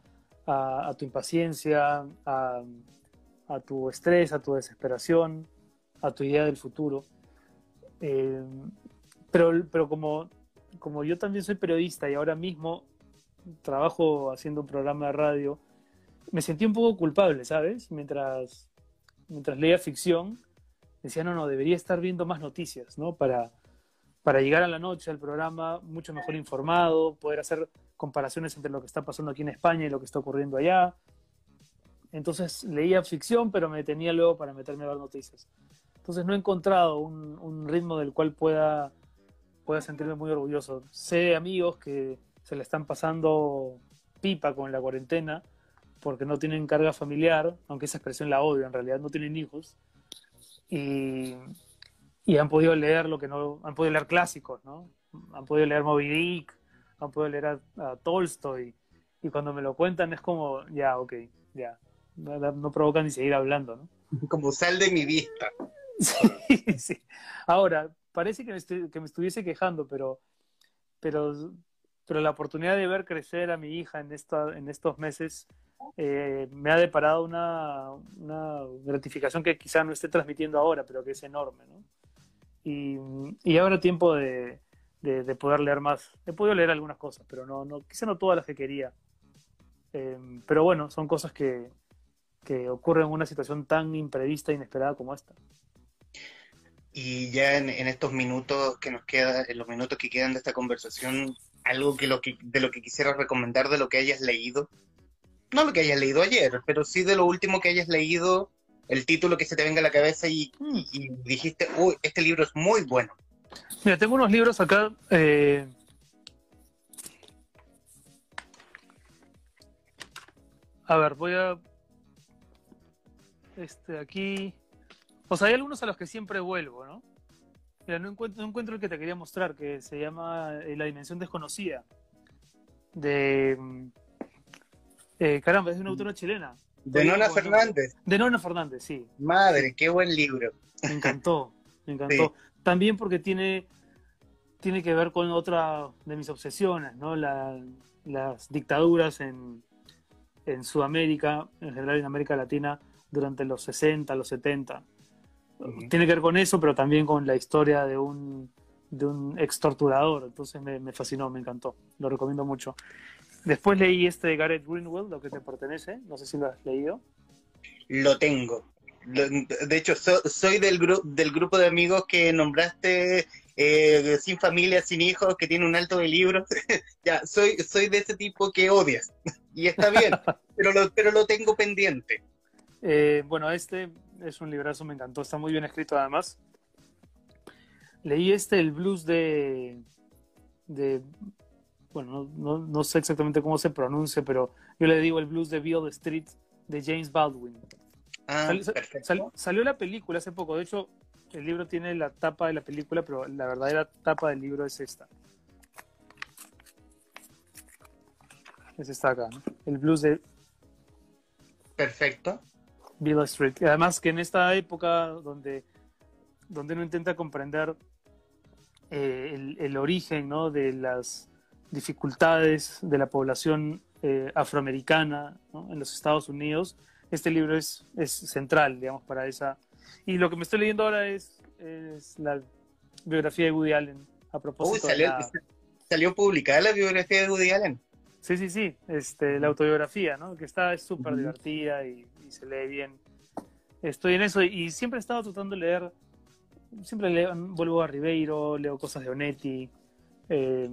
a, tu impaciencia, a, tu estrés, a tu desesperación, a tu idea del futuro. Eh, pero pero como, como yo también soy periodista y ahora mismo trabajo haciendo un programa de radio, me sentí un poco culpable, ¿sabes? Mientras, mientras leía ficción, decía, no, no, debería estar viendo más noticias, ¿no? Para, para llegar a la noche al programa mucho mejor informado, poder hacer comparaciones entre lo que está pasando aquí en España y lo que está ocurriendo allá. Entonces leía ficción, pero me detenía luego para meterme a ver noticias. Entonces no he encontrado un, ritmo del cual pueda, pueda sentirme muy orgulloso. Sé amigos que se le están pasando pipa con la cuarentena porque no tienen carga familiar, aunque esa expresión la odio, en realidad no tienen hijos, y, y han podido leer lo que no, han podido leer clásicos, ¿no? Han podido leer Moby Dick, han podido leer a, Tolstoy, y cuando me lo cuentan es como, ya, ok, ya, no, no provoca ni seguir hablando, ¿no? Como sal de mi vista. Sí, sí. Ahora, parece que me, que me estuviese quejando, pero, pero, pero la oportunidad de ver crecer a mi hija en, esta, en estos meses eh, me ha deparado una, gratificación que quizá no esté transmitiendo ahora, pero que es enorme, ¿no? Y, y ahora tiempo de, de, poder leer más. He podido leer algunas cosas, pero no, quizá no todas las que quería. Eh, pero bueno, son cosas que, ocurren en una situación tan imprevista e inesperada como esta. Y ya en, estos minutos que nos queda, en los minutos que quedan de esta conversación, algo de lo que quisiera recomendar de lo que hayas leído, no lo que hayas leído ayer, pero sí de lo último que hayas leído, el título que se te venga a la cabeza y, mm. dijiste, uy, este libro es muy bueno. Mira, tengo unos libros acá. Eh, a ver, voy a. Este, aquí. O sea, hay algunos a los que siempre vuelvo, ¿no? Mira, no encuentro, no encuentro el que te quería mostrar, que se llama eh, La Dimensión Desconocida. De eh, caramba, es una autora chilena. De Nona Fernández. De Nona Fernández, sí. Madre, qué buen libro. Me encantó, me encantó. También porque tiene, tiene que ver con otra de mis obsesiones, ¿no? las dictaduras en, en Sudamérica, en general en América Latina, durante los 60, los 70. Tiene que ver con eso, pero también con la historia de un, de un ex torturador. Entonces me, me fascinó, me encantó. Lo recomiendo mucho. Después leí este de Gareth Greenwell, lo que te pertenece. No sé si lo has leído. Lo tengo. De hecho, soy del, del grupo de amigos que nombraste eh, sin familia, sin hijos, que tiene un alto de libros. ya, soy, soy de ese tipo que odias. y está bien, pero, lo, pero lo tengo pendiente. Eh, bueno, este es un librazo, me encantó. Está muy bien escrito además. Leí este, el blues de, de bueno, no, sé exactamente cómo se pronuncia, pero yo le digo el blues de Beale Street de James Baldwin. Ah, salió la película hace poco, de hecho el libro tiene la tapa de la película, pero la verdadera tapa del libro es esta. Es esta acá, el blues de... Perfecto. Beale Street. Y además que en esta época donde, donde uno intenta comprender eh, el, el, origen ¿no? de las dificultades de la población eh, afroamericana en los Estados Unidos, este libro es, es central, digamos, para esa. Y lo que me estoy leyendo ahora es, es la biografía de Woody Allen, a propósito. salió, salió, publicada la biografía de Woody Allen. Sí, sí, sí, este, la autobiografía, ¿no? Que está súper divertida y, se lee bien. Estoy en eso y siempre he estado tratando de leer, siempre leo, vuelvo a Ribeiro, leo cosas de Onetti, eh,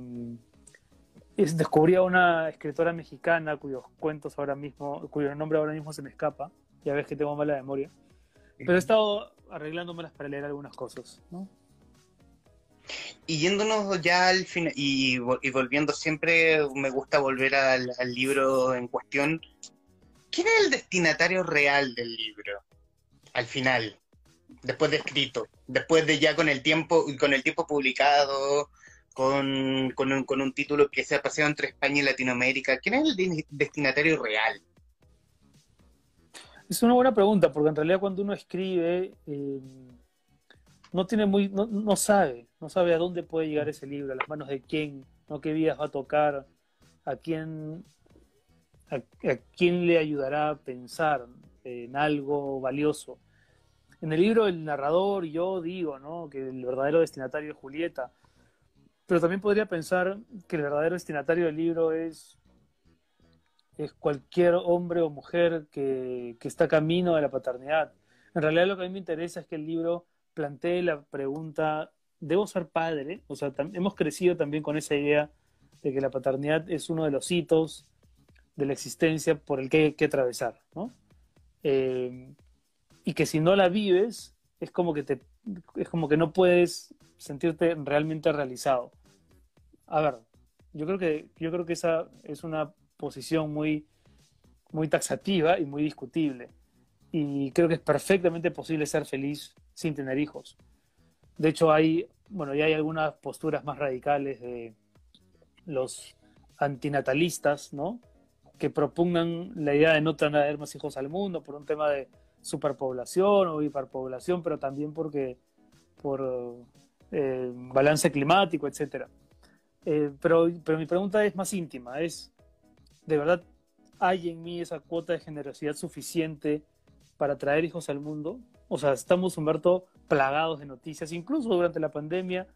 descubrí a una escritora mexicana cuyos cuentos ahora mismo, cuyo nombre ahora mismo se me escapa, ya ves que tengo mala memoria, Pero he estado arreglándomelas para leer algunas cosas, ¿no? Y yéndonos ya al final, y, volviendo siempre, me gusta volver al, libro en cuestión. ¿Quién es el destinatario real del libro? Al final, después de escrito, después de ya con el tiempo, con el tiempo publicado, con, con, un, título que se ha paseado entre España y Latinoamérica. ¿Quién es el destinatario real? Es una buena pregunta, porque en realidad cuando uno escribe, eh, no tiene muy, no, sabe, no sabe a dónde puede llegar ese libro, a las manos de quién, ¿no? qué vías va a tocar, a quién, a, quién le ayudará a pensar en algo valioso. En el libro el narrador yo digo, ¿no? que el verdadero destinatario es Julieta, pero también podría pensar que el verdadero destinatario del libro es es cualquier hombre o mujer que, que, está camino de la paternidad. En realidad lo que a mí me interesa es que el libro plantee la pregunta, ¿debo ser padre? O sea, hemos crecido también con esa idea de que la paternidad es uno de los hitos de la existencia por el que hay que atravesar, ¿no? Eh, y que si no la vives, es como que te es como que no puedes sentirte realmente realizado. A ver, yo creo que yo creo que esa es una posición muy, muy taxativa y muy discutible. Y creo que es perfectamente posible ser feliz sin tener hijos. De hecho, hay, bueno, ya hay algunas posturas más radicales de los antinatalistas, ¿no? Que propugnan la idea de no tener más hijos al mundo por un tema de superpoblación o hiperpoblación, pero también porque por eh, balance climático, etc. Eh, pero, pero mi pregunta es más íntima, es de verdad hay en mí esa cuota de generosidad suficiente para traer hijos al mundo. O sea, estamos, Humberto, plagados de noticias, incluso durante la pandemia,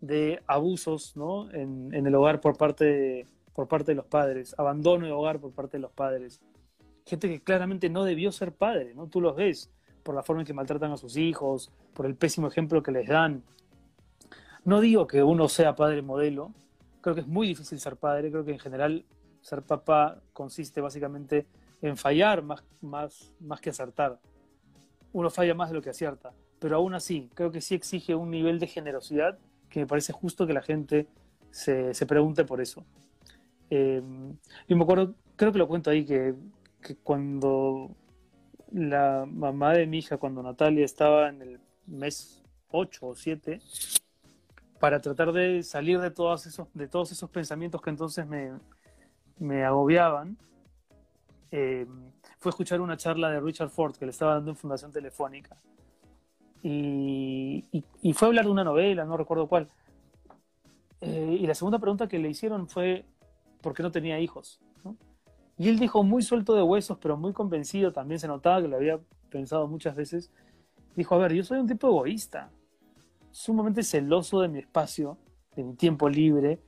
de abusos ¿no? en, el hogar por parte, de, por parte de los padres, abandono de hogar por parte de los padres. Gente que claramente no debió ser padre, ¿no? Tú los ves por la forma en que maltratan a sus hijos, por el pésimo ejemplo que les dan. No digo que uno sea padre modelo, creo que es muy difícil ser padre, creo que en general ser papá consiste básicamente en fallar más, más, más que acertar. Uno falla más de lo que acierta, pero aún así creo que sí exige un nivel de generosidad que me parece justo que la gente se, se pregunte por eso. Eh, y me acuerdo, creo que lo cuento ahí, que, que cuando la mamá de mi hija, cuando Natalia estaba en el mes 8 o 7, para tratar de salir de todos esos, de todos esos pensamientos que entonces me, me agobiaban, eh, fue escuchar una charla de Richard Ford que le estaba dando en Fundación Telefónica. Y, fue hablar de una novela, no recuerdo cuál. Eh, y la segunda pregunta que le hicieron fue, ¿por qué no tenía hijos? Y él dijo, muy suelto de huesos, pero muy convencido, también se notaba que lo había pensado muchas veces, dijo, a ver, yo soy un tipo egoísta, sumamente celoso de mi espacio, de mi tiempo libre,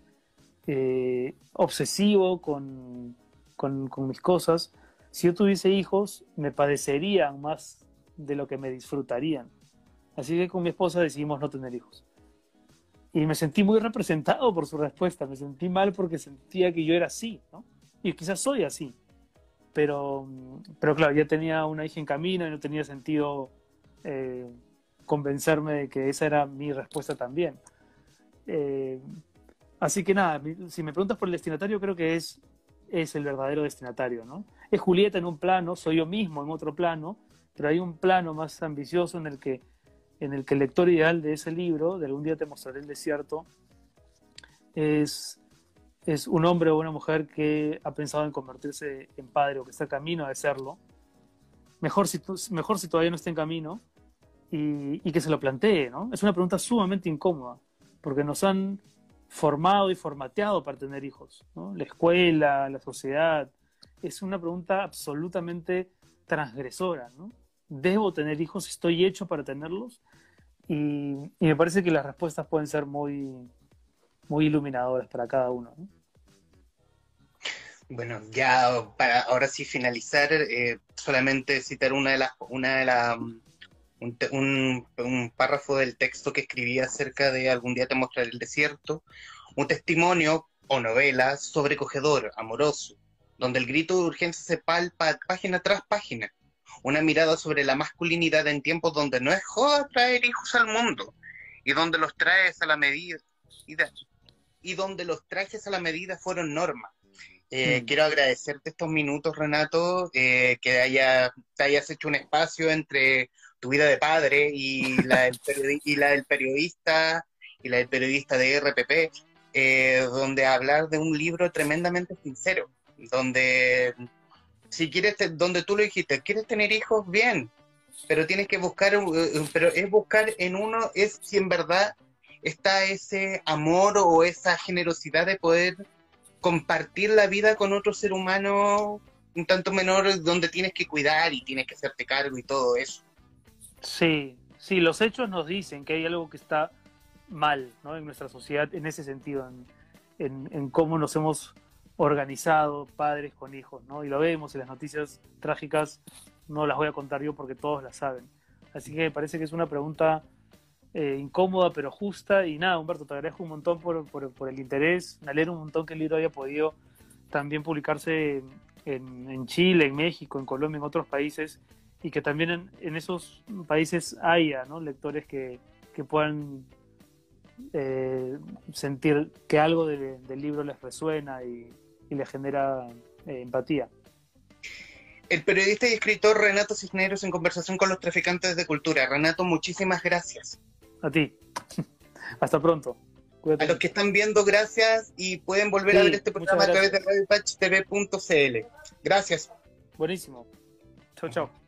eh, obsesivo con, mis cosas, si yo tuviese hijos, me padecerían más de lo que me disfrutarían. Así que con mi esposa decidimos no tener hijos. Y me sentí muy representado por su respuesta, me sentí mal porque sentía que yo era así, Y quizás soy así. Pero, pero claro, ya tenía una hija en camino y no tenía sentido eh, convencerme de que esa era mi respuesta también. Eh, Así que nada, si me preguntas por el destinatario, creo que es, es el verdadero destinatario, ¿no? Es Julieta en un plano, soy yo mismo en otro plano, pero hay un plano más ambicioso en el que, en el, que lector ideal de ese libro, de algún día te mostraré el desierto, es, es un hombre o una mujer que ha pensado en convertirse en padre o que está camino de serlo. Mejor si, mejor si todavía no está en camino y, y que se lo plantee, ¿no? Es una pregunta sumamente incómoda, porque nos han formado y formateado para tener hijos? La escuela, la sociedad. Es una pregunta absolutamente transgresora. ¿no? ¿Debo tener hijos? ¿Estoy hecho para tenerlos? Y, me parece que las respuestas pueden ser muy, muy iluminadoras para cada uno. Bueno, ya para ahora sí finalizar, eh, solamente citar una de las, una de las un, un, párrafo del texto que escribí acerca de Algún día te mostraré el desierto, un testimonio o novela sobrecogedor, amoroso, donde el grito de urgencia se palpa página tras página, una mirada sobre la masculinidad en tiempos donde no es joda traer hijos al mundo y donde los traes a la medida y donde los trajes a la medida fueron normas. Eh, mm. Quiero agradecerte estos minutos, Renato, eh, que haya, te hayas hecho un espacio entre tu vida de padre y la del, y la del periodista y la del periodista de RPP, eh, donde hablar de un libro tremendamente sincero, donde si quieres, donde tú lo dijiste, quieres tener hijos, bien, pero tienes que buscar, pero es buscar en uno, es si en verdad está ese amor o esa generosidad de poder compartir la vida con otro ser humano un tanto menor donde tienes que cuidar y tienes que hacerte cargo y todo eso. Sí, sí, los hechos nos dicen que hay algo que está mal ¿no? en nuestra sociedad en ese sentido, en, en, cómo nos hemos organizado padres con hijos, ¿no? Y lo vemos en las noticias trágicas, no las voy a contar yo porque todos las saben. Así que me parece que es una pregunta eh, incómoda pero justa. Y nada, Humberto, te agradezco un montón por, por, el interés. Me alegro un montón que el libro haya podido también publicarse en, en, Chile, en México, en Colombia, en otros países, y que también en, en esos países haya ¿no? lectores que, que puedan eh, sentir que algo del libro les resuena y, y les genera eh, empatía. El periodista y escritor Renato Cisneros en conversación con los traficantes de cultura. Renato, muchísimas gracias. A ti. Hasta pronto. A los que están viendo, gracias y pueden volver a ver este programa a través de radiopatchtv.cl. Gracias. Buenísimo. Chao, chao.